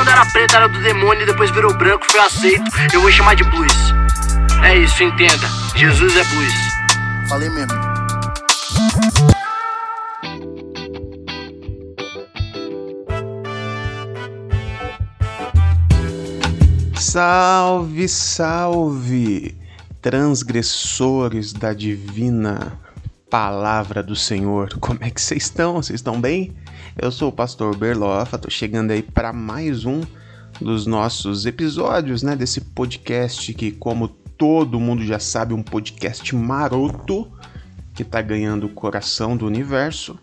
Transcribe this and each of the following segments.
quando era preto era do demônio e depois virou branco, foi aceito. Eu vou chamar de blues. É isso, entenda. Jesus é blues. Falei mesmo. Salve, salve, transgressores da divina palavra do Senhor. Como é que vocês estão? Vocês estão bem? Eu sou o pastor Berlofa, tô chegando aí para mais um dos nossos episódios, né, desse podcast que como todo mundo já sabe, um podcast maroto que tá ganhando o coração do universo.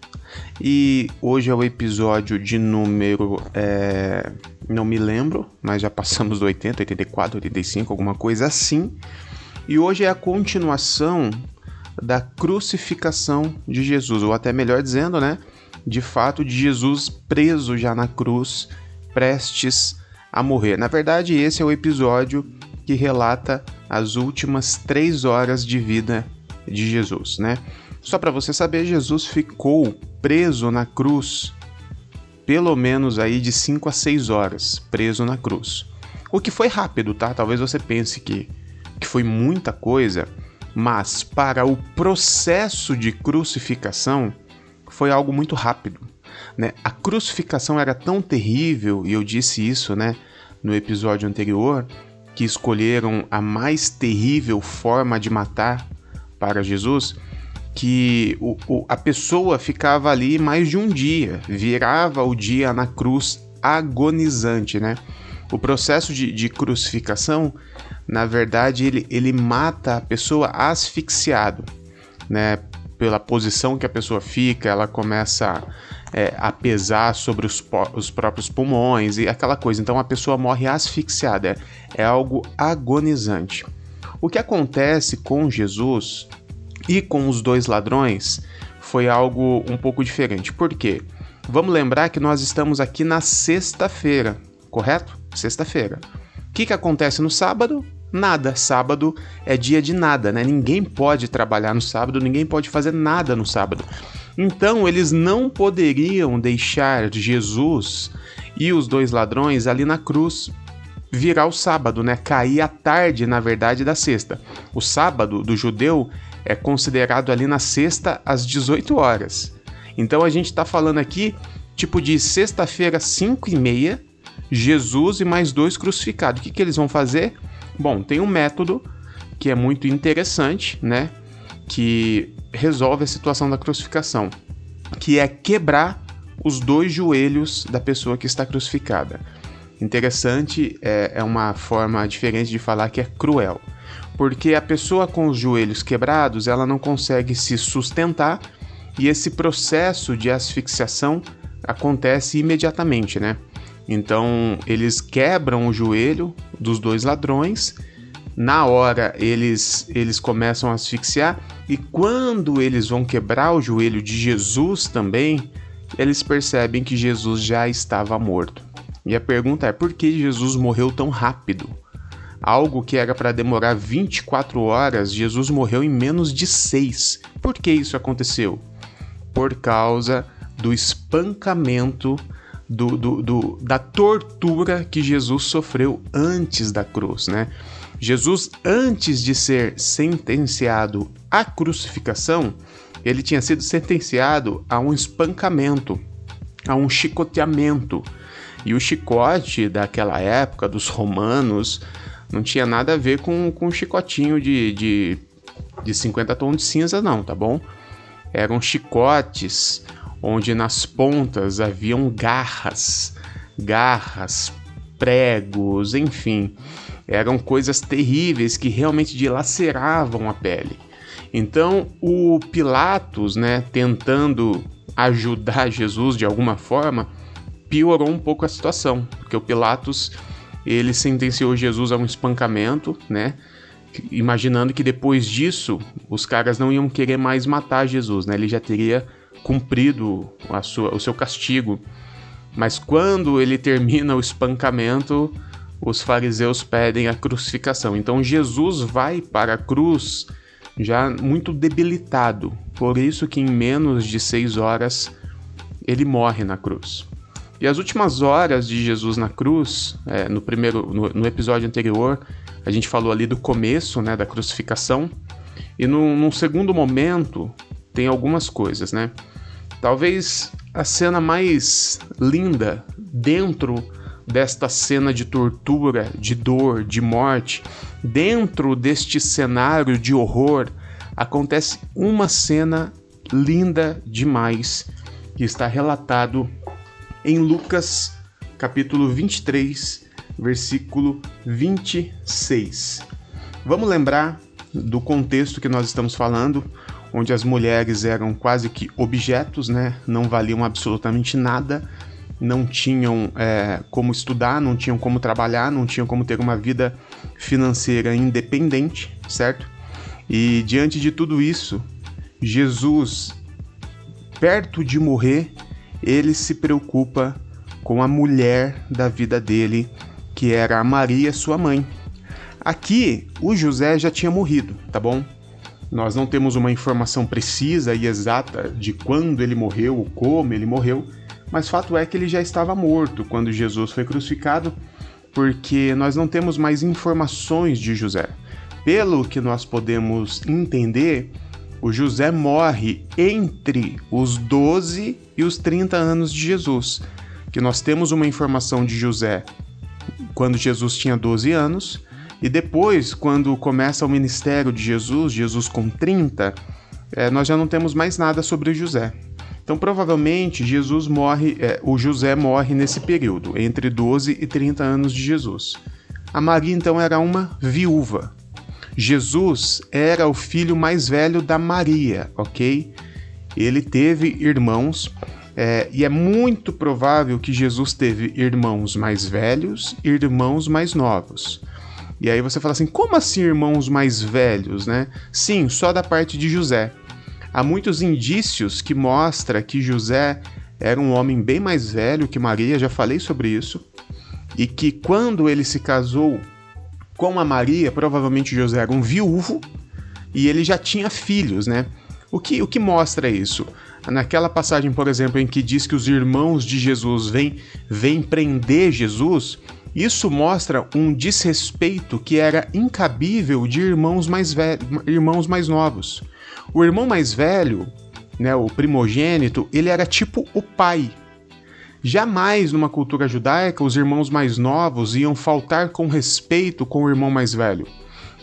E hoje é o episódio de número. É, não me lembro, mas já passamos do 80, 84, 85, alguma coisa assim. E hoje é a continuação da crucificação de Jesus, ou até melhor dizendo, né? De fato, de Jesus preso já na cruz, prestes a morrer. Na verdade, esse é o episódio que relata as últimas três horas de vida de Jesus, né? Só para você saber, Jesus ficou preso na cruz pelo menos aí de 5 a 6 horas preso na cruz. O que foi rápido, tá? Talvez você pense que, que foi muita coisa, mas para o processo de crucificação foi algo muito rápido. Né? A crucificação era tão terrível, e eu disse isso né, no episódio anterior, que escolheram a mais terrível forma de matar para Jesus, que o, o, a pessoa ficava ali mais de um dia, virava o dia na cruz agonizante, né? O processo de, de crucificação, na verdade, ele, ele mata a pessoa asfixiado, né? Pela posição que a pessoa fica, ela começa é, a pesar sobre os, os próprios pulmões e aquela coisa. Então a pessoa morre asfixiada, é, é algo agonizante. O que acontece com Jesus e com os dois ladrões foi algo um pouco diferente. Por quê? Vamos lembrar que nós estamos aqui na sexta-feira, correto? Sexta-feira. O que, que acontece no sábado? Nada. Sábado é dia de nada, né? Ninguém pode trabalhar no sábado, ninguém pode fazer nada no sábado. Então eles não poderiam deixar Jesus e os dois ladrões ali na cruz virar o sábado, né? Cair à tarde, na verdade, da sexta. O sábado do judeu é considerado ali na sexta às 18 horas. Então a gente está falando aqui tipo de sexta-feira, 5 e meia, Jesus e mais dois crucificados. O que, que eles vão fazer? Bom, tem um método que é muito interessante, né? Que resolve a situação da crucificação, que é quebrar os dois joelhos da pessoa que está crucificada. Interessante, é, é uma forma diferente de falar que é cruel porque a pessoa com os joelhos quebrados ela não consegue se sustentar e esse processo de asfixiação acontece imediatamente, né? Então eles quebram o joelho dos dois ladrões, na hora eles eles começam a asfixiar e quando eles vão quebrar o joelho de Jesus também, eles percebem que Jesus já estava morto. E a pergunta é por que Jesus morreu tão rápido? Algo que era para demorar 24 horas, Jesus morreu em menos de 6. Por que isso aconteceu? Por causa do espancamento, do, do, do, da tortura que Jesus sofreu antes da cruz, né? Jesus, antes de ser sentenciado à crucificação, ele tinha sido sentenciado a um espancamento, a um chicoteamento. E o chicote daquela época, dos romanos, não tinha nada a ver com, com um chicotinho de, de, de 50 tons de cinza, não, tá bom? Eram chicotes onde nas pontas haviam garras, garras, pregos, enfim. Eram coisas terríveis que realmente dilaceravam a pele. Então, o Pilatos, né, tentando ajudar Jesus de alguma forma, piorou um pouco a situação, porque o Pilatos ele sentenciou Jesus a um espancamento, né? Imaginando que depois disso os caras não iam querer mais matar Jesus, né? Ele já teria cumprido a sua, o seu castigo. Mas quando ele termina o espancamento, os fariseus pedem a crucificação. Então Jesus vai para a cruz já muito debilitado. Por isso que em menos de seis horas ele morre na cruz. E as últimas horas de Jesus na cruz, é, no primeiro, no, no, episódio anterior, a gente falou ali do começo, né, da crucificação. E no, num segundo momento tem algumas coisas, né? Talvez a cena mais linda dentro desta cena de tortura, de dor, de morte, dentro deste cenário de horror, acontece uma cena linda demais que está relatado em Lucas, capítulo 23, versículo 26. Vamos lembrar do contexto que nós estamos falando, onde as mulheres eram quase que objetos, né? Não valiam absolutamente nada, não tinham é, como estudar, não tinham como trabalhar, não tinham como ter uma vida financeira independente, certo? E diante de tudo isso, Jesus, perto de morrer, ele se preocupa com a mulher da vida dele, que era a Maria, sua mãe. Aqui, o José já tinha morrido, tá bom? Nós não temos uma informação precisa e exata de quando ele morreu ou como ele morreu, mas fato é que ele já estava morto quando Jesus foi crucificado, porque nós não temos mais informações de José. Pelo que nós podemos entender, o José morre entre os 12 e os 30 anos de Jesus. Que nós temos uma informação de José quando Jesus tinha 12 anos, e depois, quando começa o ministério de Jesus, Jesus com 30, é, nós já não temos mais nada sobre José. Então, provavelmente, Jesus morre, é, o José morre nesse período, entre 12 e 30 anos de Jesus. A Maria, então, era uma viúva. Jesus era o filho mais velho da Maria, ok? Ele teve irmãos, é, e é muito provável que Jesus teve irmãos mais velhos e irmãos mais novos. E aí você fala assim: como assim irmãos mais velhos, né? Sim, só da parte de José. Há muitos indícios que mostra que José era um homem bem mais velho que Maria, já falei sobre isso, e que quando ele se casou com a Maria, provavelmente José era um viúvo e ele já tinha filhos, né? O que, o que mostra isso? Naquela passagem, por exemplo, em que diz que os irmãos de Jesus vêm, vêm prender Jesus, isso mostra um desrespeito que era incabível de irmãos mais irmãos mais novos. O irmão mais velho, né, o primogênito, ele era tipo o pai Jamais numa cultura judaica os irmãos mais novos iam faltar com respeito com o irmão mais velho.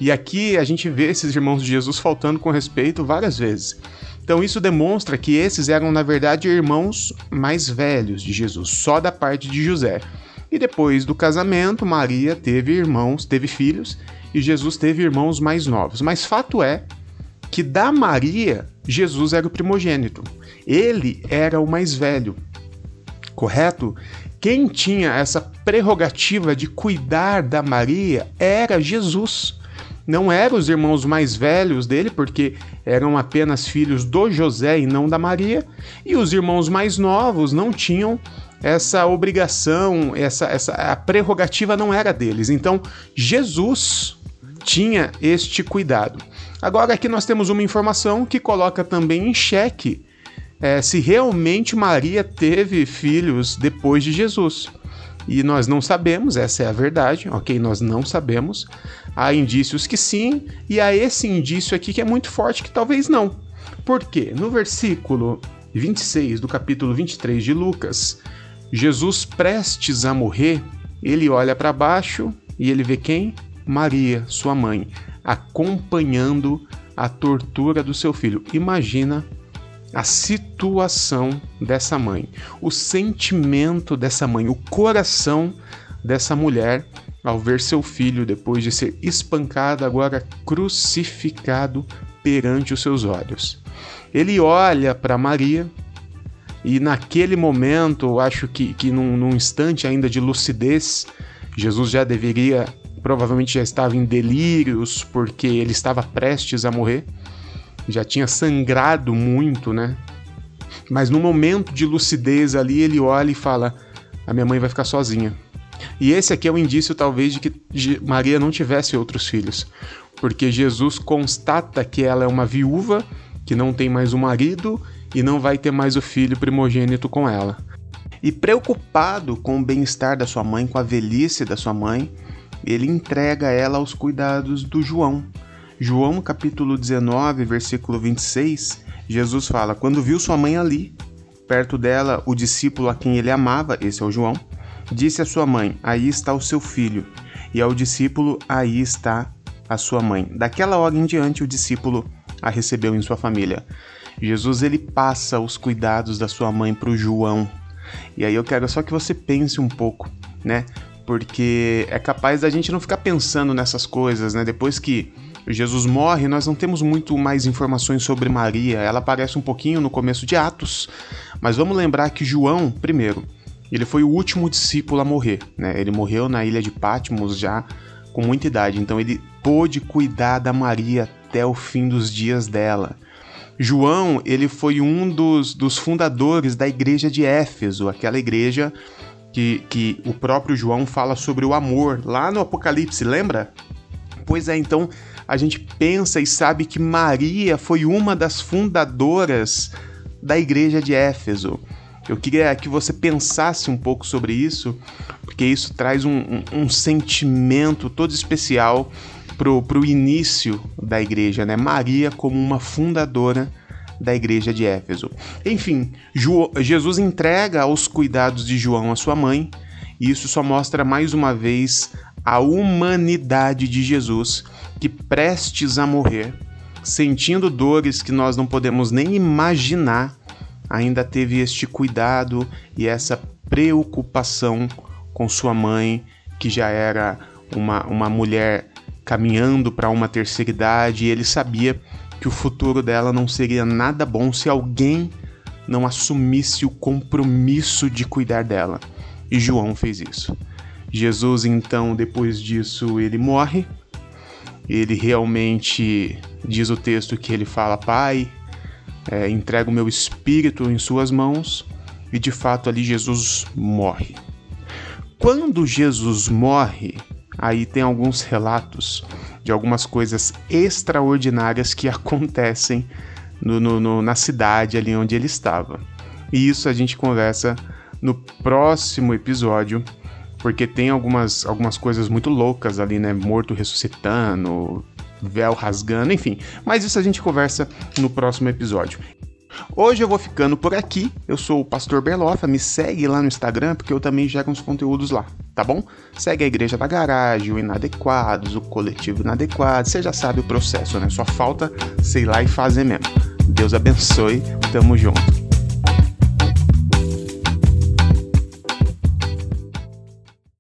E aqui a gente vê esses irmãos de Jesus faltando com respeito várias vezes. Então isso demonstra que esses eram na verdade irmãos mais velhos de Jesus, só da parte de José. E depois do casamento, Maria teve irmãos, teve filhos, e Jesus teve irmãos mais novos. Mas fato é que da Maria, Jesus era o primogênito. Ele era o mais velho correto? Quem tinha essa prerrogativa de cuidar da Maria era Jesus. Não eram os irmãos mais velhos dele, porque eram apenas filhos do José e não da Maria, e os irmãos mais novos não tinham essa obrigação, essa, essa a prerrogativa não era deles. Então, Jesus tinha este cuidado. Agora aqui nós temos uma informação que coloca também em xeque é, se realmente Maria teve filhos depois de Jesus. E nós não sabemos, essa é a verdade, ok? Nós não sabemos. Há indícios que sim, e há esse indício aqui que é muito forte que talvez não. Por quê? No versículo 26 do capítulo 23 de Lucas, Jesus prestes a morrer, ele olha para baixo e ele vê quem? Maria, sua mãe, acompanhando a tortura do seu filho. Imagina a situação dessa mãe, o sentimento dessa mãe, o coração dessa mulher ao ver seu filho, depois de ser espancado, agora crucificado perante os seus olhos. Ele olha para Maria e, naquele momento, acho que, que num, num instante ainda de lucidez, Jesus já deveria, provavelmente já estava em delírios, porque ele estava prestes a morrer já tinha sangrado muito, né? Mas no momento de lucidez ali, ele olha e fala: A minha mãe vai ficar sozinha. E esse aqui é um indício, talvez, de que Maria não tivesse outros filhos, porque Jesus constata que ela é uma viúva, que não tem mais um marido e não vai ter mais o filho primogênito com ela. E preocupado com o bem-estar da sua mãe, com a velhice da sua mãe, ele entrega ela aos cuidados do João. João capítulo 19, versículo 26, Jesus fala: Quando viu sua mãe ali, perto dela o discípulo a quem ele amava, esse é o João, disse à sua mãe: Aí está o seu filho. E ao discípulo: Aí está a sua mãe. Daquela hora em diante, o discípulo a recebeu em sua família. Jesus ele passa os cuidados da sua mãe para o João. E aí eu quero só que você pense um pouco, né? Porque é capaz da gente não ficar pensando nessas coisas, né? Depois que Jesus morre, nós não temos muito mais informações sobre Maria. Ela aparece um pouquinho no começo de Atos, mas vamos lembrar que João, primeiro, ele foi o último discípulo a morrer, né? Ele morreu na ilha de Patmos já com muita idade, então ele pôde cuidar da Maria até o fim dos dias dela. João, ele foi um dos, dos fundadores da igreja de Éfeso, aquela igreja que, que o próprio João fala sobre o amor, lá no Apocalipse, lembra? Pois é, então a gente pensa e sabe que Maria foi uma das fundadoras da igreja de Éfeso. Eu queria que você pensasse um pouco sobre isso, porque isso traz um, um, um sentimento todo especial pro, pro início da igreja, né? Maria como uma fundadora da igreja de Éfeso. Enfim, jo Jesus entrega aos cuidados de João a sua mãe, e isso só mostra mais uma vez a humanidade de Jesus, que prestes a morrer, sentindo dores que nós não podemos nem imaginar, ainda teve este cuidado e essa preocupação com sua mãe, que já era uma, uma mulher caminhando para uma terceira idade, e ele sabia que o futuro dela não seria nada bom se alguém não assumisse o compromisso de cuidar dela. E João fez isso. Jesus, então, depois disso, ele morre. Ele realmente diz o texto que ele fala: Pai, é, entrego meu espírito em Suas mãos. E de fato ali Jesus morre. Quando Jesus morre, aí tem alguns relatos de algumas coisas extraordinárias que acontecem no, no, no, na cidade ali onde ele estava. E isso a gente conversa no próximo episódio, porque tem algumas, algumas coisas muito loucas ali, né? Morto ressuscitando, véu rasgando, enfim. Mas isso a gente conversa no próximo episódio. Hoje eu vou ficando por aqui. Eu sou o Pastor Berlofa. Me segue lá no Instagram porque eu também gero uns conteúdos lá, tá bom? Segue a Igreja da Garagem, o Inadequados, o Coletivo Inadequado. Você já sabe o processo, né? Só falta sei lá e fazer mesmo. Deus abençoe. Tamo junto.